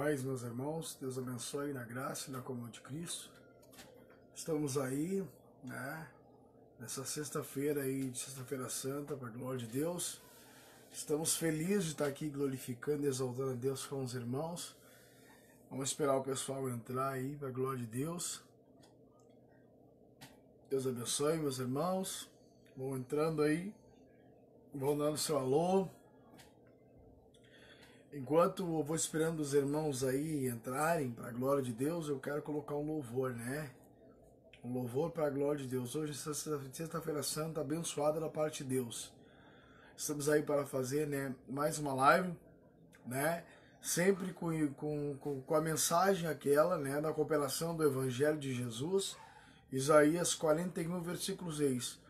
paz, meus irmãos. Deus abençoe na graça e na comunhão de Cristo. Estamos aí, né? Nessa sexta-feira aí, de sexta-feira santa, para a glória de Deus. Estamos felizes de estar aqui glorificando e exaltando a Deus com os irmãos. Vamos esperar o pessoal entrar aí, para a glória de Deus. Deus abençoe, meus irmãos. Vão entrando aí. Vão dando seu alô. Enquanto eu vou esperando os irmãos aí entrarem para a glória de Deus, eu quero colocar um louvor, né? Um louvor para a glória de Deus. Hoje, sexta-feira santa, abençoada da parte de Deus. Estamos aí para fazer, né, mais uma live, né? Sempre com, com, com a mensagem aquela, né, da cooperação do Evangelho de Jesus. Isaías 41, versículo 6.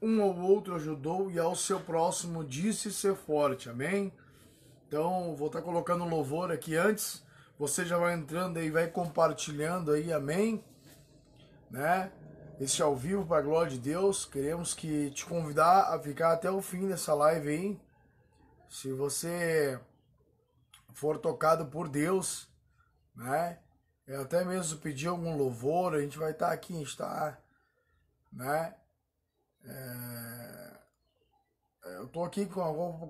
Um ou outro ajudou e ao seu próximo disse ser forte. Amém? Então, vou estar colocando louvor aqui antes. Você já vai entrando aí, vai compartilhando aí, amém? Né? Esse ao vivo para a glória de Deus. Queremos que te convidar a ficar até o fim dessa live aí. Se você for tocado por Deus, né? Até mesmo pedir algum louvor, a gente vai estar aqui, a gente está, né? É eu tô aqui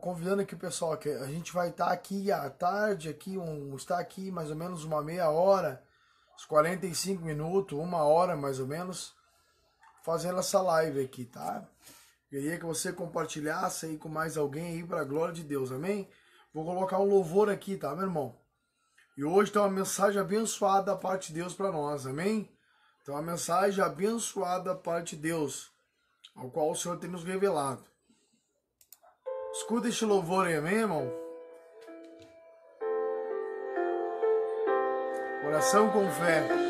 convidando aqui o pessoal que a gente vai estar tá aqui à tarde, aqui um, está aqui mais ou menos uma meia hora, uns 45 minutos, uma hora mais ou menos, fazendo essa live aqui, tá? Queria que você compartilhasse aí com mais alguém aí para a glória de Deus, amém? Vou colocar um louvor aqui, tá, meu irmão? E hoje tem uma mensagem abençoada da parte de Deus para nós, amém? Então, uma mensagem abençoada da parte de Deus, ao qual o Senhor tem nos revelado. Escuta este louvor aí, amém, irmão? Oração com fé.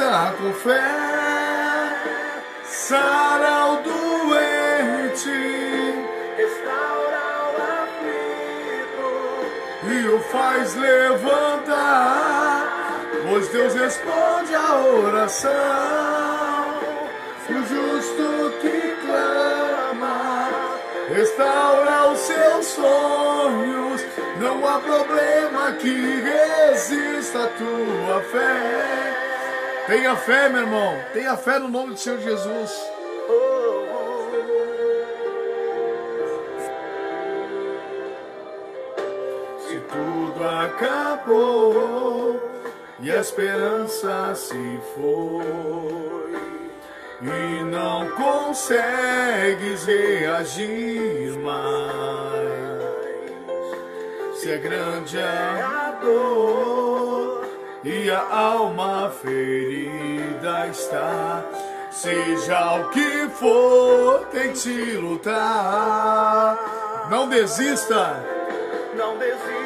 feita com fé sara o doente e o faz levantar, pois Deus responde a oração. O justo que clama restaura os seus sonhos. Não há problema que resista a tua fé. Tenha fé, meu irmão. Tenha fé no nome do Senhor Jesus. acabou e a esperança se foi e não consegues reagir mais. Se é grande a dor e a alma ferida está, seja o que for, tente lutar. Não desista. Não desista.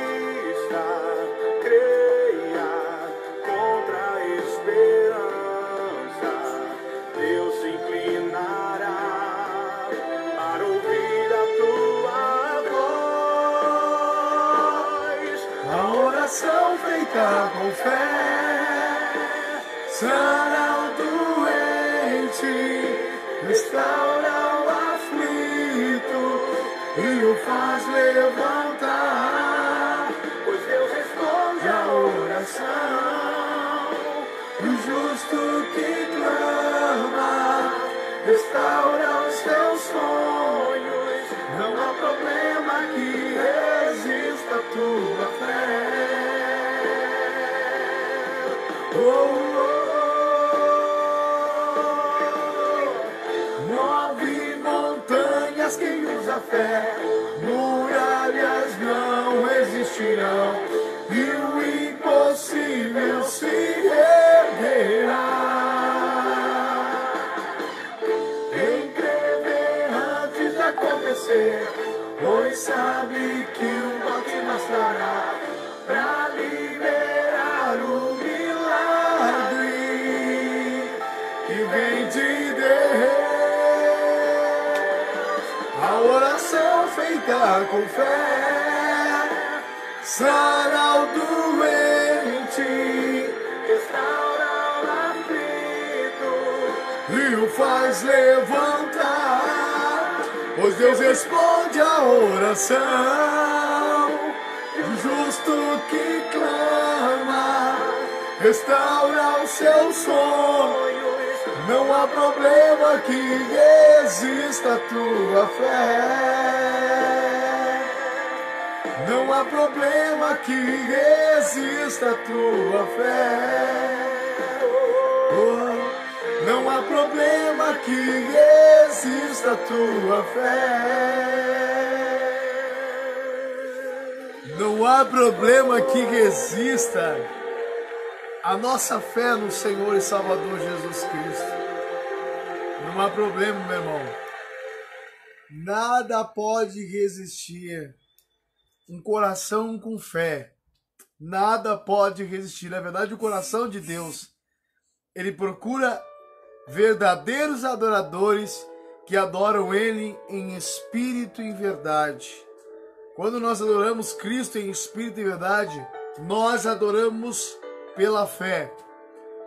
Acontecer, pois sabe que o bote bastará pra liberar o milagre que vem de Deus. A oração feita com fé sará o doente Restaura o aflito. e o faz levantar. Pois Deus responde a oração do justo que clama, restaura o seu sonho. Não há problema que resista a tua fé. Não há problema que resista a tua fé. Oh, não há problema que resista a tua fé. Não há problema que resista a nossa fé no Senhor e Salvador Jesus Cristo. Não há problema, meu irmão. Nada pode resistir um coração com fé. Nada pode resistir. Na verdade, o coração de Deus, ele procura verdadeiros adoradores que adoram Ele em espírito e em verdade. Quando nós adoramos Cristo em espírito e verdade, nós adoramos pela fé.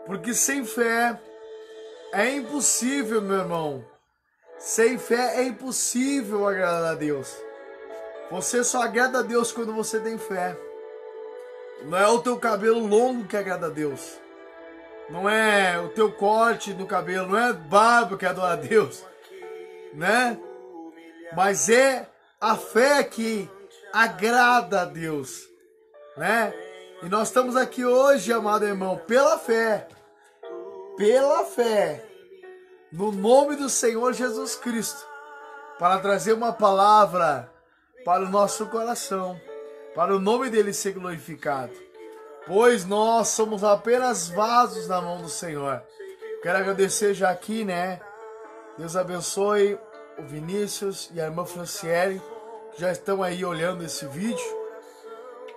Porque sem fé é impossível, meu irmão. Sem fé é impossível agradar a Deus. Você só agrada a Deus quando você tem fé. Não é o teu cabelo longo que agrada a Deus. Não é o teu corte no cabelo, não é barba que adora a Deus, né? Mas é a fé que agrada a Deus, né? E nós estamos aqui hoje, amado irmão, pela fé. Pela fé. No nome do Senhor Jesus Cristo. Para trazer uma palavra para o nosso coração. Para o nome dele ser glorificado. Pois nós somos apenas vasos na mão do Senhor. Quero agradecer já aqui, né? Deus abençoe o Vinícius e a irmã Franciele, que já estão aí olhando esse vídeo,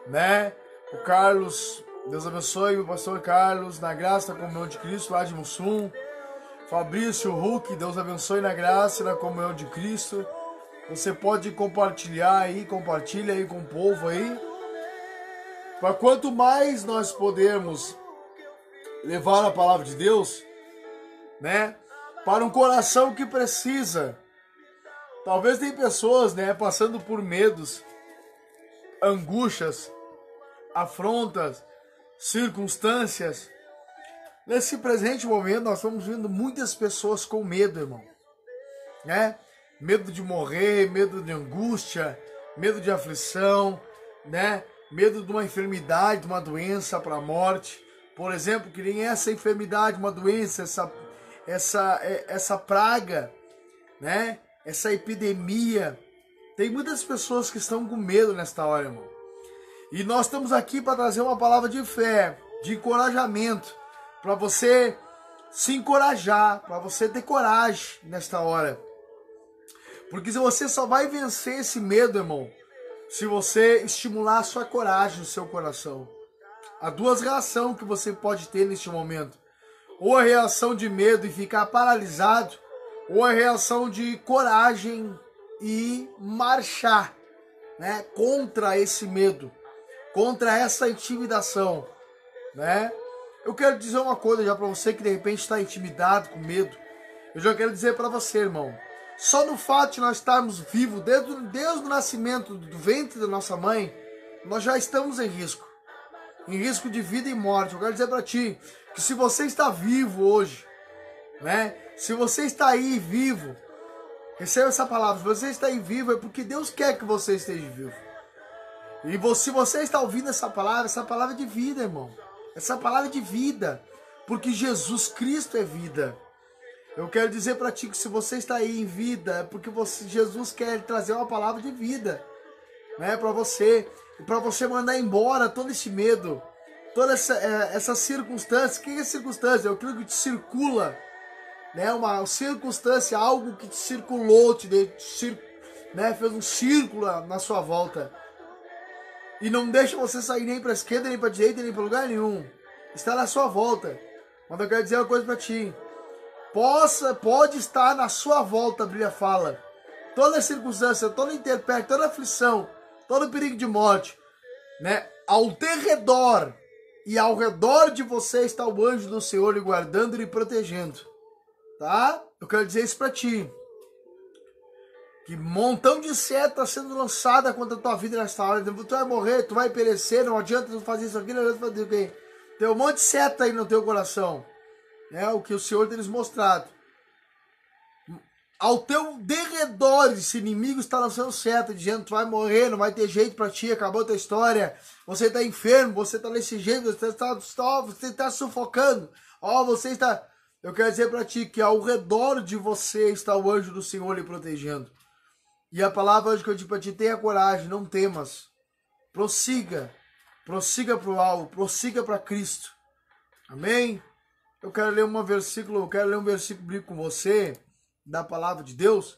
né? O Carlos, Deus abençoe o pastor Carlos, na graça da comunhão de Cristo, lá de Mussum. Fabrício Huck, Deus abençoe na graça e na comunhão de Cristo. Você pode compartilhar aí, compartilha aí com o povo aí. Para quanto mais nós podemos levar a palavra de Deus, né, para um coração que precisa. Talvez tem pessoas, né, passando por medos, angústias, afrontas, circunstâncias. Nesse presente momento, nós estamos vendo muitas pessoas com medo, irmão. Né? Medo de morrer, medo de angústia, medo de aflição, né? Medo de uma enfermidade, de uma doença para a morte. Por exemplo, que nem essa enfermidade, uma doença, essa, essa, essa praga, né? Essa epidemia. Tem muitas pessoas que estão com medo nesta hora, irmão. E nós estamos aqui para trazer uma palavra de fé, de encorajamento, para você se encorajar, para você ter coragem nesta hora. Porque você só vai vencer esse medo, irmão, se você estimular a sua coragem no seu coração. Há duas reações que você pode ter neste momento. Ou a reação de medo e ficar paralisado, ou a reação de coragem e marchar, né, contra esse medo contra essa intimidação, né? Eu quero dizer uma coisa já para você que de repente está intimidado, com medo. Eu já quero dizer para você, irmão. Só no fato de nós estarmos vivos desde, desde o nascimento do ventre da nossa mãe, nós já estamos em risco. Em risco de vida e morte. Eu quero dizer para ti que se você está vivo hoje, né? Se você está aí vivo, receba essa palavra. Se você está aí vivo é porque Deus quer que você esteja vivo. E se você está ouvindo essa palavra, essa palavra é de vida, irmão. Essa palavra é de vida, porque Jesus Cristo é vida. Eu quero dizer para ti que se você está aí em vida, é porque você, Jesus quer trazer uma palavra de vida, né, para você, para você mandar embora todo esse medo, toda essa, é, essa circunstância. O que é circunstância? É aquilo que te circula, né, uma circunstância, algo que te circulou, te, te né, fez um círculo na sua volta e não deixa você sair nem para esquerda, nem para direita, nem para lugar nenhum. Está na sua volta. Mas eu quero dizer uma coisa para ti. Possa, pode estar na sua volta, a Bíblia fala. Toda circunstância, toda interpério, toda aflição, todo perigo de morte, né? Ao teu redor e ao redor de você está o anjo do Senhor lhe guardando e protegendo. Tá? Eu quero dizer isso para ti. Que montão de seta sendo lançada contra a tua vida nesta hora. Tu vai morrer, tu vai perecer, não adianta tu fazer isso aqui, não adianta fazer o quê? Tem um monte de seta aí no teu coração. Né? O que o Senhor tem nos mostrado. Ao teu derredor, esse inimigo está lançando seta, dizendo tu vai morrer, não vai ter jeito para ti, acabou a tua história. Você está enfermo, você está desse jeito, você está, você está sufocando. Ó, oh, você está. Eu quero dizer para ti que ao redor de você está o anjo do Senhor lhe protegendo. E a palavra hoje que eu digo para ti, tenha coragem, não temas. Prossiga. Prossiga para o alvo, prossiga para Cristo. Amém? Eu quero ler um versículo, eu quero ler um versículo bíblico com você, da palavra de Deus,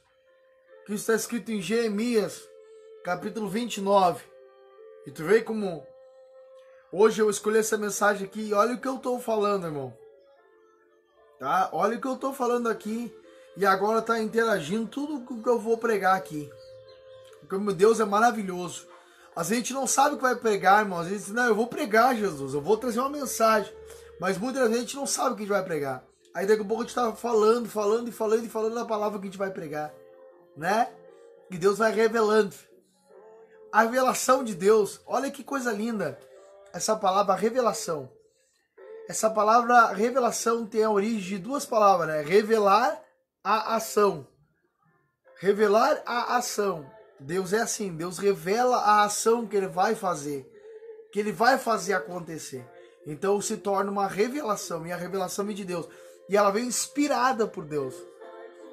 que está escrito em Jeremias, capítulo 29. E tu vê como hoje eu escolhi essa mensagem aqui, e olha o que eu estou falando, irmão. Tá? Olha o que eu estou falando aqui e agora está interagindo tudo o que eu vou pregar aqui. Porque meu Deus é maravilhoso. A gente não sabe o que vai pregar, irmão. Às vezes, não, eu vou pregar, Jesus, eu vou trazer uma mensagem. Mas muita gente não sabe o que a gente vai pregar. Aí daqui a pouco a gente está falando, falando e falando e falando a palavra que a gente vai pregar. Né? E Deus vai revelando. A revelação de Deus, olha que coisa linda. Essa palavra revelação. Essa palavra revelação tem a origem de duas palavras, né? Revelar a ação. Revelar a ação. Deus é assim, Deus revela a ação que ele vai fazer, que ele vai fazer acontecer. Então se torna uma revelação, e a revelação é de Deus. E ela vem inspirada por Deus.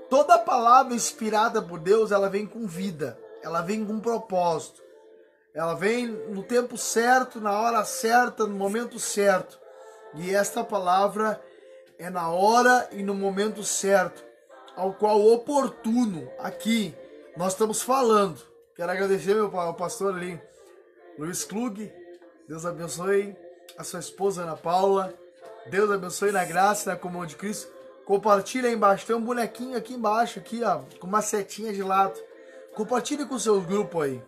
Toda palavra inspirada por Deus, ela vem com vida, ela vem com propósito. Ela vem no tempo certo, na hora certa, no momento certo. E esta palavra é na hora e no momento certo ao qual oportuno aqui nós estamos falando. Quero agradecer meu pastor ali, Luiz Klug. Deus abençoe a sua esposa Ana Paula. Deus abençoe na graça, na comunhão de Cristo. Compartilha aí embaixo. Tem um bonequinho aqui embaixo, aqui, ó, com uma setinha de lado. Compartilhe com o seu grupo aí.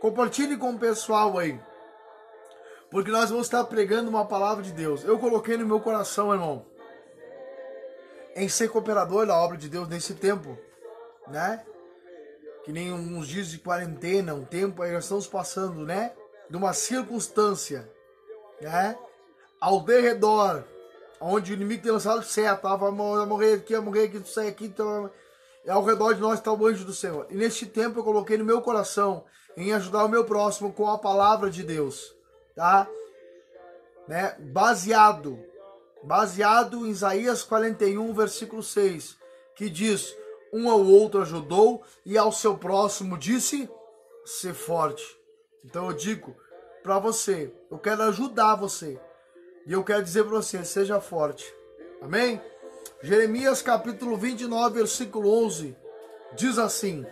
Compartilhe com o pessoal aí. Porque nós vamos estar pregando uma palavra de Deus. Eu coloquei no meu coração, irmão em ser cooperador da obra de Deus nesse tempo, né? Que nem uns dias de quarentena, um tempo aí nós estamos passando, né? De uma circunstância, né? Ao derredor, onde o inimigo tem lançado seta, ah, vai morrer aqui, vai morrer aqui, sai aqui, então, ao redor de nós está o anjo do Senhor. E neste tempo eu coloquei no meu coração em ajudar o meu próximo com a palavra de Deus, tá? Né? Baseado baseado em Isaías 41, versículo 6, que diz: Um ao outro ajudou e ao seu próximo disse: ser forte. Então eu digo para você, eu quero ajudar você. E eu quero dizer para você, seja forte. Amém? Jeremias capítulo 29, versículo 11, diz assim: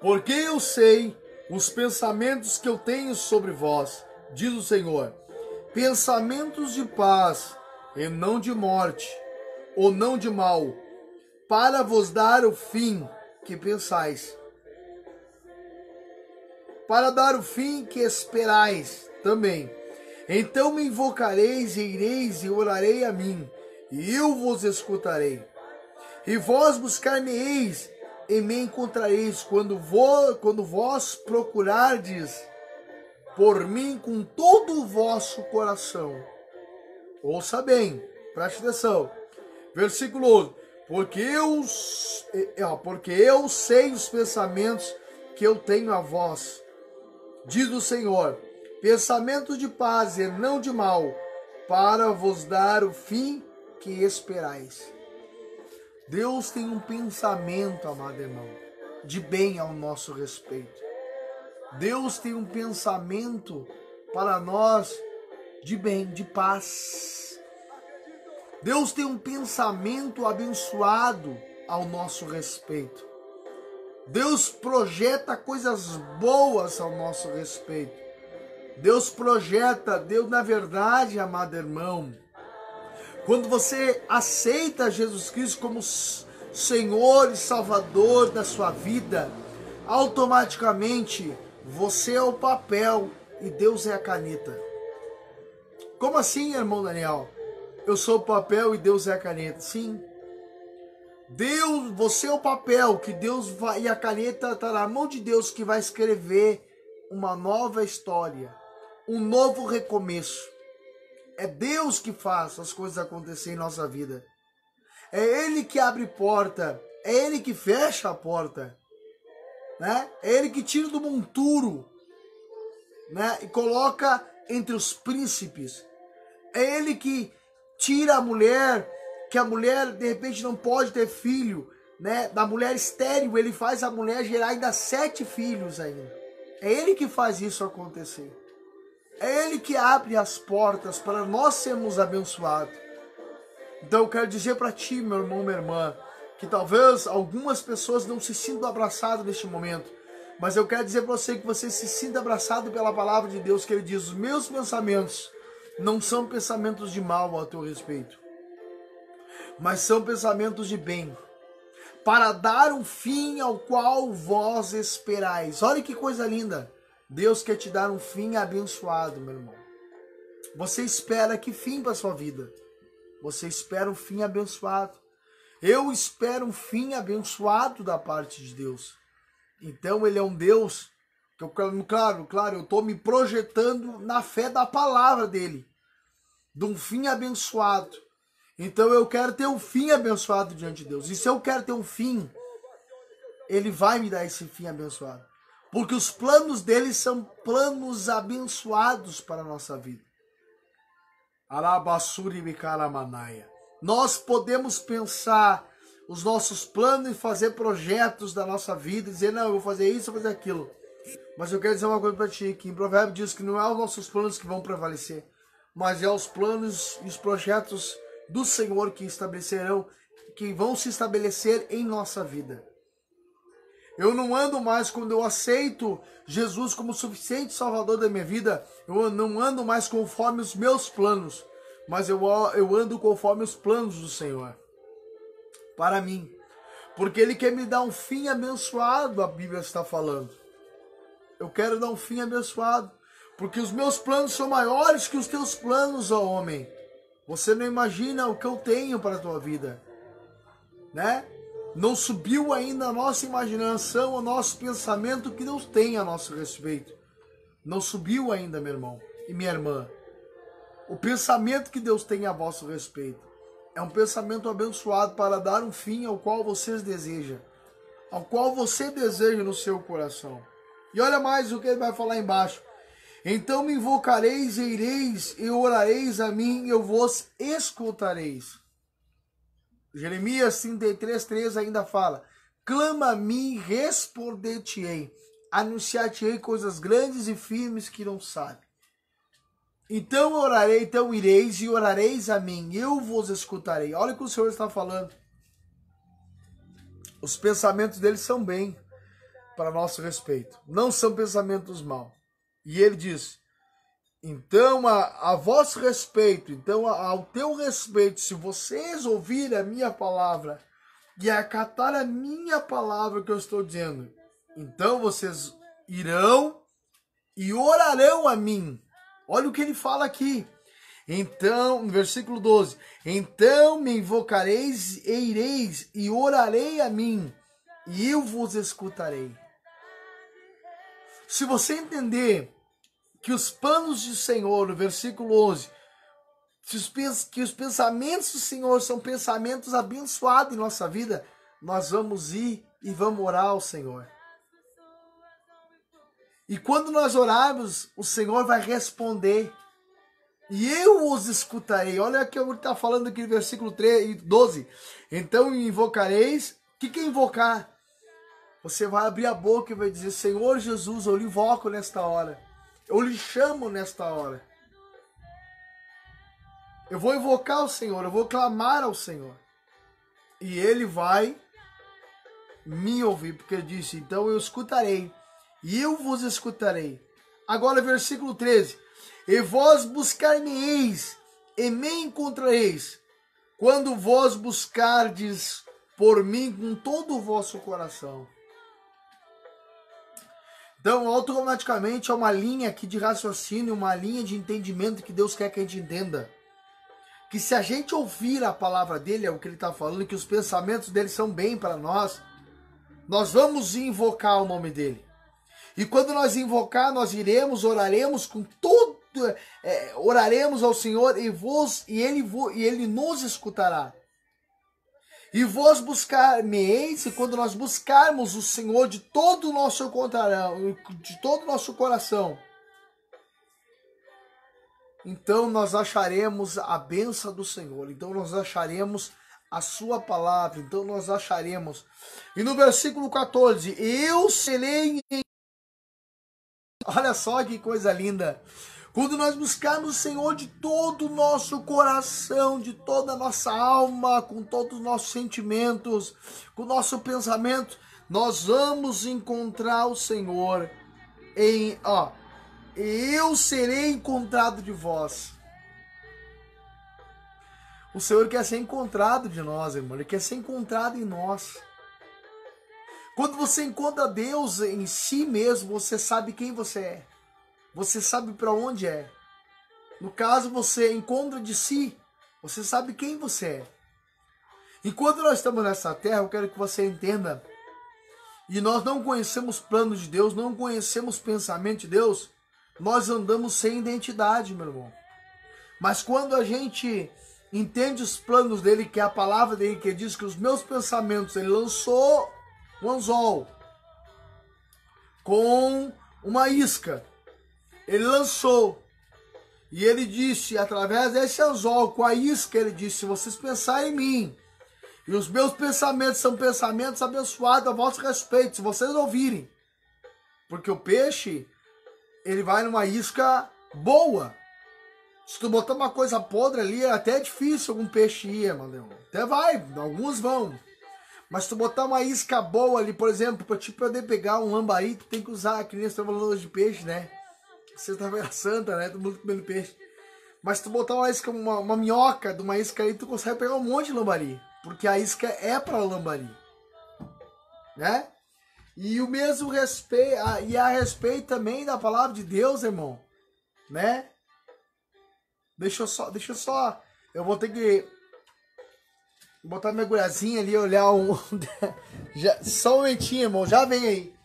Porque eu sei os pensamentos que eu tenho sobre vós, diz o Senhor pensamentos de paz e não de morte, ou não de mal, para vos dar o fim que pensais. Para dar o fim que esperais também. Então me invocareis e ireis e orarei a mim, e eu vos escutarei. E vós buscar-me-eis e me encontrareis quando, quando vós procurardes por mim com todo o vosso coração. Ouça bem, preste atenção. Versículo 11. Porque eu, porque eu sei os pensamentos que eu tenho a vós, diz o Senhor, pensamentos de paz e não de mal, para vos dar o fim que esperais. Deus tem um pensamento, amado irmão, de bem ao nosso respeito. Deus tem um pensamento para nós de bem, de paz. Deus tem um pensamento abençoado ao nosso respeito. Deus projeta coisas boas ao nosso respeito. Deus projeta, Deus na verdade, amado irmão, quando você aceita Jesus Cristo como Senhor e Salvador da sua vida, automaticamente você é o papel e Deus é a caneta. Como assim, irmão Daniel? Eu sou o papel e Deus é a caneta. Sim. Deus, você é o papel que Deus vai e a caneta está na mão de Deus que vai escrever uma nova história, um novo recomeço. É Deus que faz as coisas acontecer em nossa vida. É Ele que abre porta, é Ele que fecha a porta, né? É Ele que tira do monturo, né? E coloca entre os príncipes. É ele que tira a mulher, que a mulher de repente não pode ter filho, né? Da mulher estéril, ele faz a mulher gerar ainda sete filhos ainda. É ele que faz isso acontecer. É ele que abre as portas para nós sermos abençoados. Então eu quero dizer para ti, meu irmão, minha irmã, que talvez algumas pessoas não se sintam abraçadas neste momento. Mas eu quero dizer para você que você se sinta abraçado pela palavra de Deus, que ele diz: os meus pensamentos não são pensamentos de mal a teu respeito, mas são pensamentos de bem, para dar um fim ao qual vós esperais. Olha que coisa linda! Deus quer te dar um fim abençoado, meu irmão. Você espera que fim para sua vida? Você espera um fim abençoado. Eu espero um fim abençoado da parte de Deus. Então ele é um Deus que eu, claro, claro, eu estou me projetando na fé da palavra dele, de um fim abençoado. Então eu quero ter um fim abençoado diante de Deus. E se eu quero ter um fim, ele vai me dar esse fim abençoado. Porque os planos dele são planos abençoados para a nossa vida. Arabassuri Manaia. Nós podemos pensar os nossos planos e fazer projetos da nossa vida, dizer, não, eu vou fazer isso, vou fazer aquilo. Mas eu quero dizer uma coisa para ti, que em Provérbio diz que não é os nossos planos que vão prevalecer, mas é os planos e os projetos do Senhor que estabelecerão, que vão se estabelecer em nossa vida. Eu não ando mais quando eu aceito Jesus como suficiente Salvador da minha vida, eu não ando mais conforme os meus planos, mas eu, eu ando conforme os planos do Senhor para mim. Porque Ele quer me dar um fim abençoado, a Bíblia está falando. Eu quero dar um fim abençoado. Porque os meus planos são maiores que os teus planos, ó homem. Você não imagina o que eu tenho para a tua vida. Né? Não subiu ainda a nossa imaginação, o nosso pensamento que Deus tem a nosso respeito. Não subiu ainda, meu irmão e minha irmã. O pensamento que Deus tem a vosso respeito é um pensamento abençoado para dar um fim ao qual vocês desejam, ao qual você deseja no seu coração. E olha mais o que ele vai falar embaixo. Então me invocareis e ireis e orareis a mim e eu vos escutareis. Jeremias 33, 3 ainda fala: Clama a mim, responder-te-ei, anunciar-te-ei coisas grandes e firmes que não sabe. Então orarei, então ireis e orareis a mim, eu vos escutarei. Olha o que o Senhor está falando. Os pensamentos dele são bem para nosso respeito, não são pensamentos mal. E ele diz: então, a, a vosso respeito, então ao teu respeito, se vocês ouvirem a minha palavra e acatar a minha palavra que eu estou dizendo, então vocês irão e orarão a mim Olha o que ele fala aqui. Então, no versículo 12: Então me invocareis e ireis e orarei a mim, e eu vos escutarei. Se você entender que os planos do Senhor, no versículo 11, que os pensamentos do Senhor são pensamentos abençoados em nossa vida, nós vamos ir e vamos orar ao Senhor. E quando nós orarmos, o Senhor vai responder. E eu os escutarei. Olha o que ele está falando aqui no versículo 3, 12. Então invocareis. O que, que é invocar? Você vai abrir a boca e vai dizer: Senhor Jesus, eu lhe invoco nesta hora. Eu lhe chamo nesta hora. Eu vou invocar o Senhor, eu vou clamar ao Senhor. E ele vai me ouvir, porque ele disse: Então eu escutarei, e eu vos escutarei. Agora, versículo 13: E vós buscar-me-eis, e me encontrareis, quando vós buscardes por mim com todo o vosso coração. Então, automaticamente é uma linha aqui de raciocínio, uma linha de entendimento que Deus quer que a gente entenda. Que se a gente ouvir a palavra dele, é o que ele está falando, que os pensamentos dele são bem para nós, nós vamos invocar o nome dele. E quando nós invocar, nós iremos, oraremos com todo, é, oraremos ao Senhor e, vos, e, ele, e ele nos escutará. E vós buscar-me-eis, e quando nós buscarmos o Senhor de todo o nosso de todo o nosso coração, então nós acharemos a benção do Senhor, então nós acharemos a sua palavra, então nós acharemos. E no versículo 14, eu serei. Olha só que coisa linda. Quando nós buscarmos o Senhor de todo o nosso coração, de toda a nossa alma, com todos os nossos sentimentos, com o nosso pensamento, nós vamos encontrar o Senhor em, ó, eu serei encontrado de vós. O Senhor quer ser encontrado de nós, irmão. Ele quer ser encontrado em nós. Quando você encontra Deus em si mesmo, você sabe quem você é. Você sabe para onde é. No caso, você encontra de si. Você sabe quem você é. Enquanto nós estamos nessa terra, eu quero que você entenda. E nós não conhecemos planos de Deus, não conhecemos pensamento de Deus. Nós andamos sem identidade, meu irmão. Mas quando a gente entende os planos dele, que é a palavra dele, que diz que os meus pensamentos, ele lançou um anzol com uma isca ele lançou. E ele disse, através desse anzol, com a isca, ele disse: se vocês pensarem em mim, e os meus pensamentos são pensamentos abençoados a vosso respeito, se vocês ouvirem. Porque o peixe, ele vai numa isca boa. Se tu botar uma coisa podre ali, é até difícil algum peixe ir, mano. Até vai, alguns vão. Mas se tu botar uma isca boa ali, por exemplo, para te poder pegar um lambari, tu tem que usar, que nem você falando de peixe, né? Sexta-feira santa, né? Todo mundo comendo peixe. Mas tu botar uma isca, uma, uma minhoca de uma isca aí, tu consegue pegar um monte de lambari. Porque a isca é para lambari. Né? E o mesmo respeito, e a respeito também da palavra de Deus, irmão. Né? Deixa eu só, deixa eu só, eu vou ter que botar minha agulhazinha ali, olhar um, já, só um momentinho, irmão, já vem aí.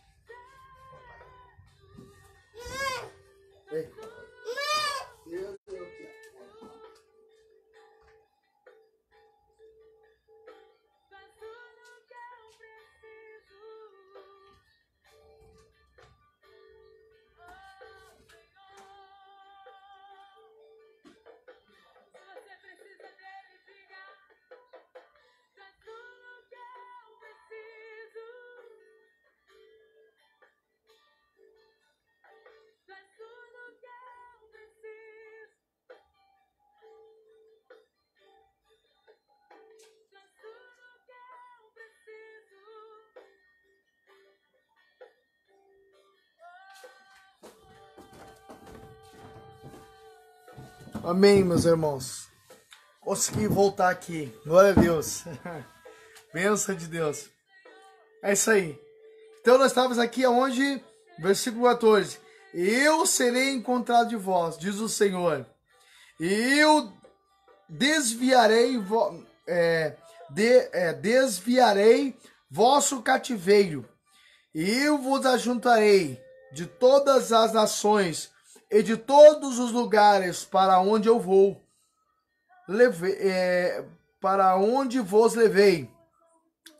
Amém, meus irmãos. Consegui voltar aqui. Glória a Deus. Bênção de Deus. É isso aí. Então nós estávamos aqui aonde? Versículo 14. Eu serei encontrado de vós, diz o Senhor. E eu desviarei, é, de, é, desviarei vosso cativeiro. E eu vos ajuntarei de todas as nações e de todos os lugares para onde eu vou, é, para onde vos levei,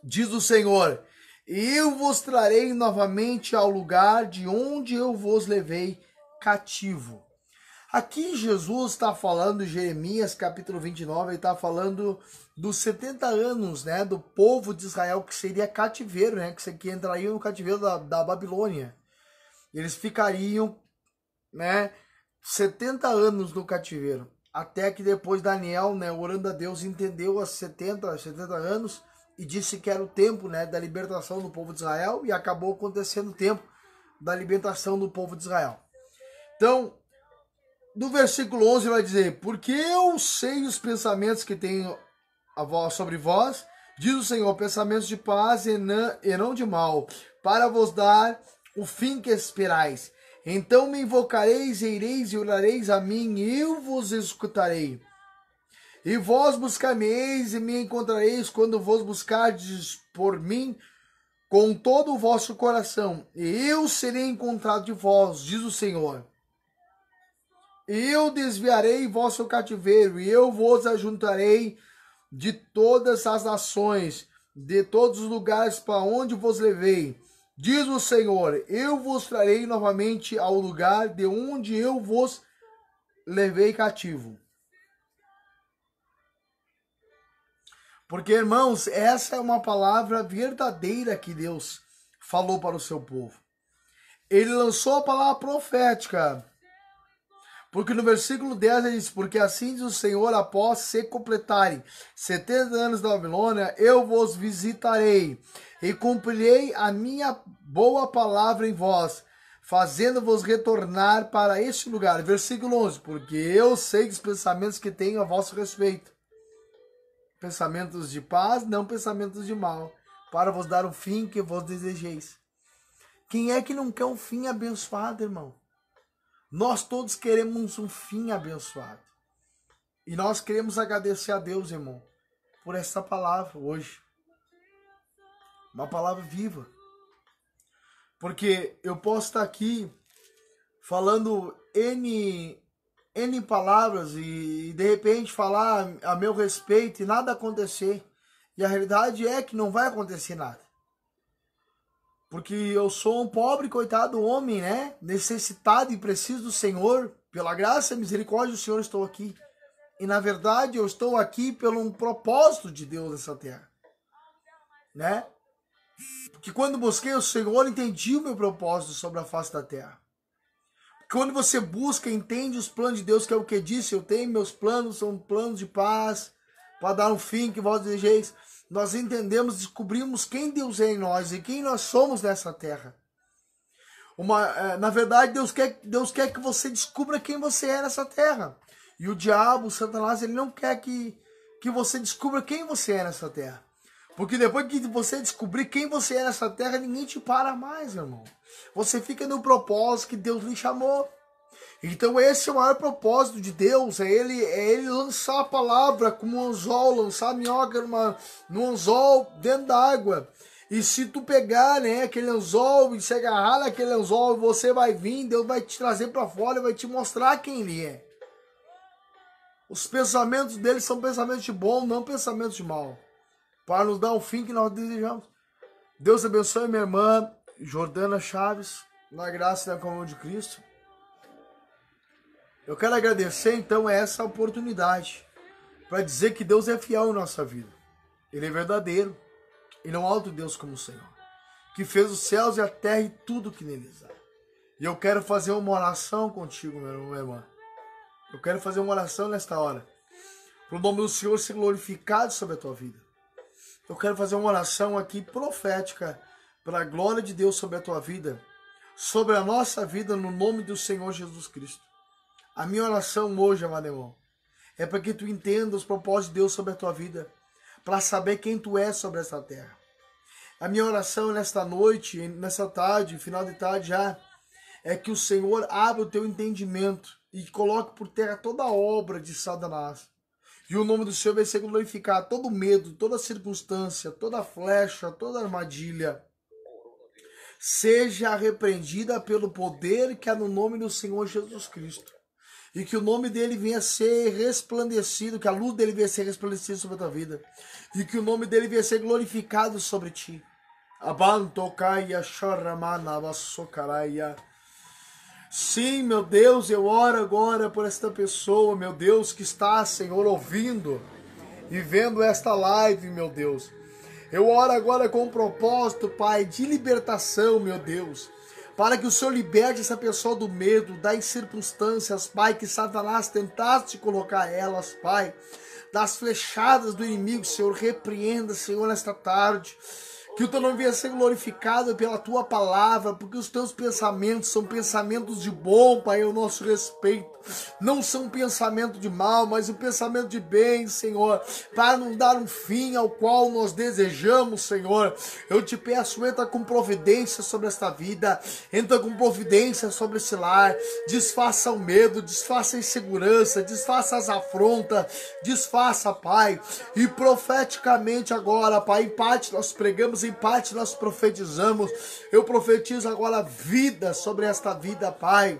diz o Senhor, eu vos trarei novamente ao lugar de onde eu vos levei cativo. Aqui Jesus está falando, Jeremias capítulo 29, ele está falando dos 70 anos né, do povo de Israel que seria cativeiro, né, que, que entraria no cativeiro da, da Babilônia. Eles ficariam né, 70 anos no cativeiro. Até que depois Daniel, né, orando a Deus, entendeu as 70, 70 anos e disse que era o tempo né, da libertação do povo de Israel e acabou acontecendo o tempo da libertação do povo de Israel. Então, no versículo 11 vai dizer: Porque eu sei os pensamentos que tenho sobre vós, diz o Senhor, pensamentos de paz e não de mal, para vos dar o fim que esperais. Então me invocareis, e ireis e orareis a mim, e eu vos escutarei. E vós buscareis e me encontrareis quando vos buscardes por mim com todo o vosso coração. E eu serei encontrado de vós, diz o Senhor. Eu desviarei vosso cativeiro, e eu vos ajuntarei de todas as nações, de todos os lugares para onde vos levei. Diz o Senhor: Eu vos trarei novamente ao lugar de onde eu vos levei cativo. Porque, irmãos, essa é uma palavra verdadeira que Deus falou para o seu povo. Ele lançou a palavra profética porque no versículo 10 ele diz: Porque assim diz o Senhor, após se completarem 70 anos da Babilônia, eu vos visitarei e cumprirei a minha boa palavra em vós, fazendo-vos retornar para este lugar. Versículo 11: Porque eu sei os pensamentos que tenho a vosso respeito. Pensamentos de paz, não pensamentos de mal, para vos dar o fim que vos desejeis. Quem é que não quer um fim abençoado, irmão? Nós todos queremos um fim abençoado. E nós queremos agradecer a Deus, irmão, por essa palavra hoje. Uma palavra viva. Porque eu posso estar aqui falando N, N palavras e de repente falar a meu respeito e nada acontecer. E a realidade é que não vai acontecer nada. Porque eu sou um pobre, coitado homem, né? Necessitado e preciso do Senhor. Pela graça e misericórdia do Senhor estou aqui. E na verdade eu estou aqui pelo um propósito de Deus nessa terra. Né? Porque quando busquei o Senhor, entendi o meu propósito sobre a face da terra. Quando você busca, entende os planos de Deus, que é o que disse, eu tenho meus planos, são planos de paz, para dar um fim que vós desejeis nós entendemos, descobrimos quem Deus é em nós e quem nós somos nessa terra. Uma, é, na verdade, Deus quer, Deus quer que você descubra quem você é nessa terra. E o diabo, o Satanás, ele não quer que, que você descubra quem você é nessa terra. Porque depois que você descobrir quem você é nessa terra, ninguém te para mais, irmão. Você fica no propósito que Deus lhe chamou. Então esse é o maior propósito de Deus, é ele, é ele lançar a palavra como um anzol, lançar a minhoca numa, no anzol dentro da água. E se tu pegar né, aquele anzol e se agarrar naquele anzol, você vai vir, Deus vai te trazer para fora e vai te mostrar quem ele é. Os pensamentos dele são pensamentos de bom, não pensamentos de mal. Para nos dar o fim que nós desejamos. Deus abençoe minha irmã Jordana Chaves, na graça e na comunhão de Cristo. Eu quero agradecer então essa oportunidade para dizer que Deus é fiel em nossa vida. Ele é verdadeiro. E não há outro Deus como o Senhor, que fez os céus e a terra e tudo que neles há. E eu quero fazer uma oração contigo, meu irmão, minha irmã. Eu quero fazer uma oração nesta hora. Para o nome do Senhor ser glorificado sobre a tua vida. Eu quero fazer uma oração aqui profética para a glória de Deus sobre a tua vida, sobre a nossa vida, no nome do Senhor Jesus Cristo. A minha oração hoje, amado irmão, é para que tu entenda os propósitos de Deus sobre a tua vida, para saber quem tu és sobre essa terra. A minha oração nesta noite, nessa tarde, final de tarde já, é que o Senhor abra o teu entendimento e coloque por terra toda a obra de Satanás. E o nome do Senhor vai ser glorificado. Todo medo, toda circunstância, toda flecha, toda armadilha seja repreendida pelo poder que há no nome do Senhor Jesus Cristo e que o nome dele venha ser resplandecido, que a luz dele venha ser resplandecida sobre a tua vida, e que o nome dele venha ser glorificado sobre ti. Abantocaia Charamana Vassocaraia. Sim, meu Deus, eu oro agora por esta pessoa, meu Deus, que está, Senhor, ouvindo e vendo esta live, meu Deus. Eu oro agora com um propósito, Pai, de libertação, meu Deus. Para que o Senhor liberte essa pessoa do medo, das circunstâncias, Pai, que Satanás tentasse colocar elas, Pai. Das flechadas do inimigo, Senhor, repreenda, Senhor, nesta tarde. Que o teu nome venha ser glorificado pela tua palavra, porque os teus pensamentos são pensamentos de bom, Pai, ao nosso respeito. Não são pensamento de mal, mas um pensamento de bem, Senhor, para não dar um fim ao qual nós desejamos, Senhor. Eu te peço, entra com providência sobre esta vida, entra com providência sobre esse lar, desfaça o medo, desfaça a insegurança, desfaça as afrontas, desfaça, Pai, e profeticamente agora, Pai, em parte nós pregamos, em parte nós profetizamos. Eu profetizo agora vida sobre esta vida, Pai.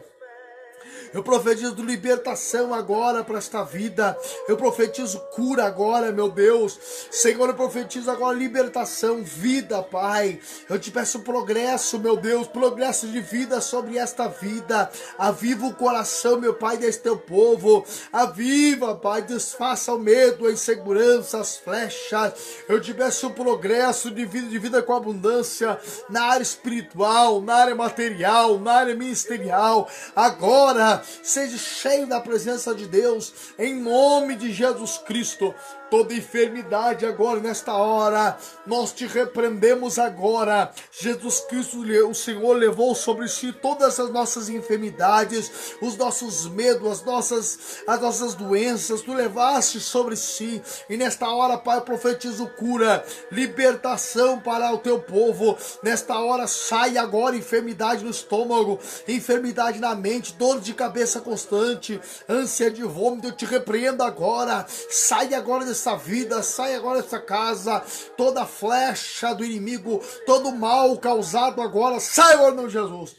Eu profetizo libertação agora para esta vida. Eu profetizo cura agora, meu Deus. Senhor, eu profetizo agora libertação, vida, Pai. Eu te peço progresso, meu Deus, progresso de vida sobre esta vida. Aviva o coração, meu Pai, deste teu povo. Aviva, Pai, desfaça o medo, a insegurança, as flechas. Eu te peço progresso de vida, de vida com abundância na área espiritual, na área material, na área ministerial. Agora, seja cheio da presença de Deus, em nome de Jesus Cristo toda enfermidade agora nesta hora. Nós te repreendemos agora. Jesus Cristo, o Senhor levou sobre si todas as nossas enfermidades, os nossos medos, as nossas, as nossas doenças. Tu levaste sobre si. E nesta hora, Pai, eu profetizo cura, libertação para o teu povo. Nesta hora, sai agora enfermidade no estômago, enfermidade na mente, dor de cabeça constante, ânsia de vômito. Eu te repreendo agora. Sai agora desse essa vida, sai agora dessa casa, toda flecha do inimigo, todo mal causado agora, sai agora no Jesus.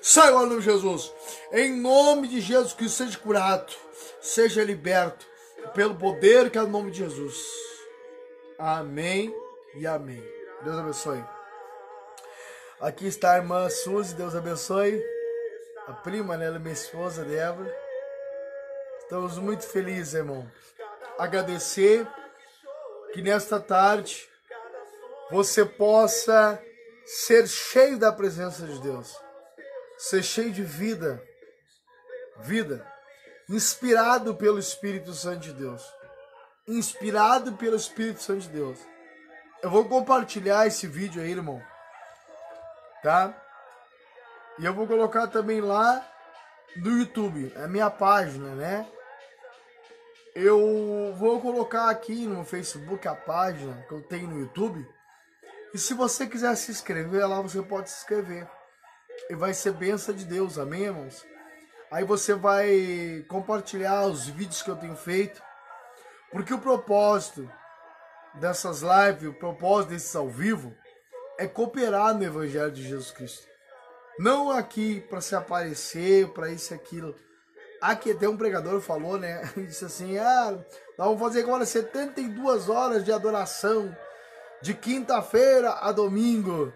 Sai agora no Jesus. Em nome de Jesus, que seja curado, seja liberto pelo poder que é o nome de Jesus. Amém e amém. Deus abençoe. Aqui está a irmã Suzy, Deus abençoe. A prima, né, minha esposa, Débora. Estamos muito felizes, irmão. Agradecer que nesta tarde você possa ser cheio da presença de Deus, ser cheio de vida, vida, inspirado pelo Espírito Santo de Deus, inspirado pelo Espírito Santo de Deus. Eu vou compartilhar esse vídeo aí, irmão, tá? E eu vou colocar também lá no YouTube, a minha página, né? Eu vou colocar aqui no Facebook a página que eu tenho no YouTube. E se você quiser se inscrever lá, você pode se inscrever. E vai ser benção de Deus, amém, irmãos? Aí você vai compartilhar os vídeos que eu tenho feito. Porque o propósito dessas lives, o propósito desses ao vivo, é cooperar no Evangelho de Jesus Cristo. Não aqui para se aparecer, para isso e aquilo Aqui tem um pregador falou, né? Disse assim: ah, nós vamos fazer agora 72 horas de adoração, de quinta-feira a domingo.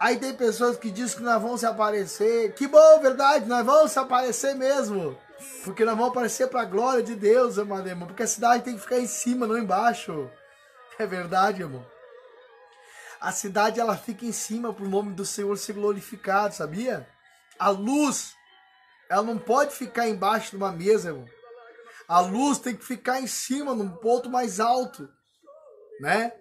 Aí tem pessoas que dizem que nós vamos se aparecer. Que bom, verdade, nós vamos se aparecer mesmo. Porque nós vamos aparecer para a glória de Deus, irmão, irmão. Porque a cidade tem que ficar em cima, não embaixo. É verdade, irmão. A cidade ela fica em cima para o nome do Senhor ser glorificado, sabia? A luz ela não pode ficar embaixo de uma mesa, irmão. A luz tem que ficar em cima, num ponto mais alto, né?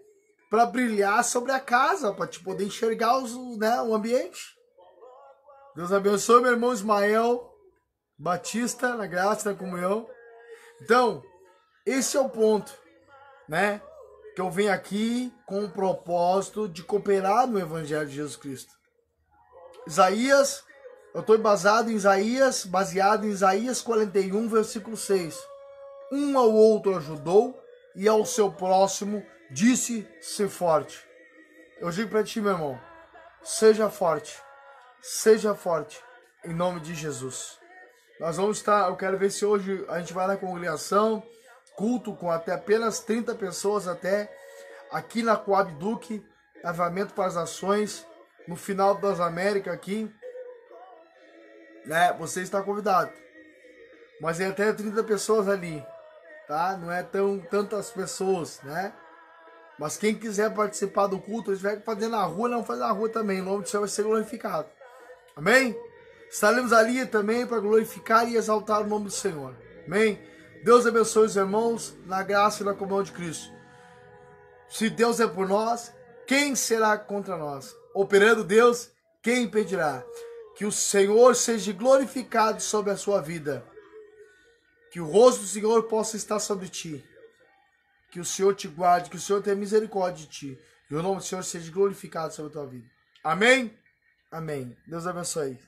Para brilhar sobre a casa, para te poder enxergar os, né, o ambiente. Deus abençoe meu irmão Ismael Batista, na graça da comunhão. Então, esse é o ponto, né? Que eu venho aqui com o propósito de cooperar no Evangelho de Jesus Cristo. Isaías eu estou baseado em Isaías, baseado em Isaías 41, versículo 6. Um ao outro ajudou e ao seu próximo disse ser forte. Eu digo para ti, meu irmão, seja forte, seja forte, em nome de Jesus. Nós vamos estar, eu quero ver se hoje a gente vai na congregação, culto com até apenas 30 pessoas até. aqui na Coab Duque, Avamento para as Ações, no final das Américas aqui. Né? Você está convidado. Mas é até 30 pessoas ali, tá? Não é tão tantas pessoas, né? Mas quem quiser participar do culto, ele vai fazer na rua, não faz na rua também. O nome do Senhor vai ser glorificado. Amém? Estaremos ali também para glorificar e exaltar o nome do Senhor. Amém? Deus abençoe os irmãos na graça e na comunhão de Cristo. Se Deus é por nós, quem será contra nós? Operando Deus, quem impedirá? Que o Senhor seja glorificado sobre a sua vida. Que o rosto do Senhor possa estar sobre ti. Que o Senhor te guarde, que o Senhor tenha misericórdia de ti. E o nome do Senhor seja glorificado sobre a tua vida. Amém? Amém. Deus abençoe.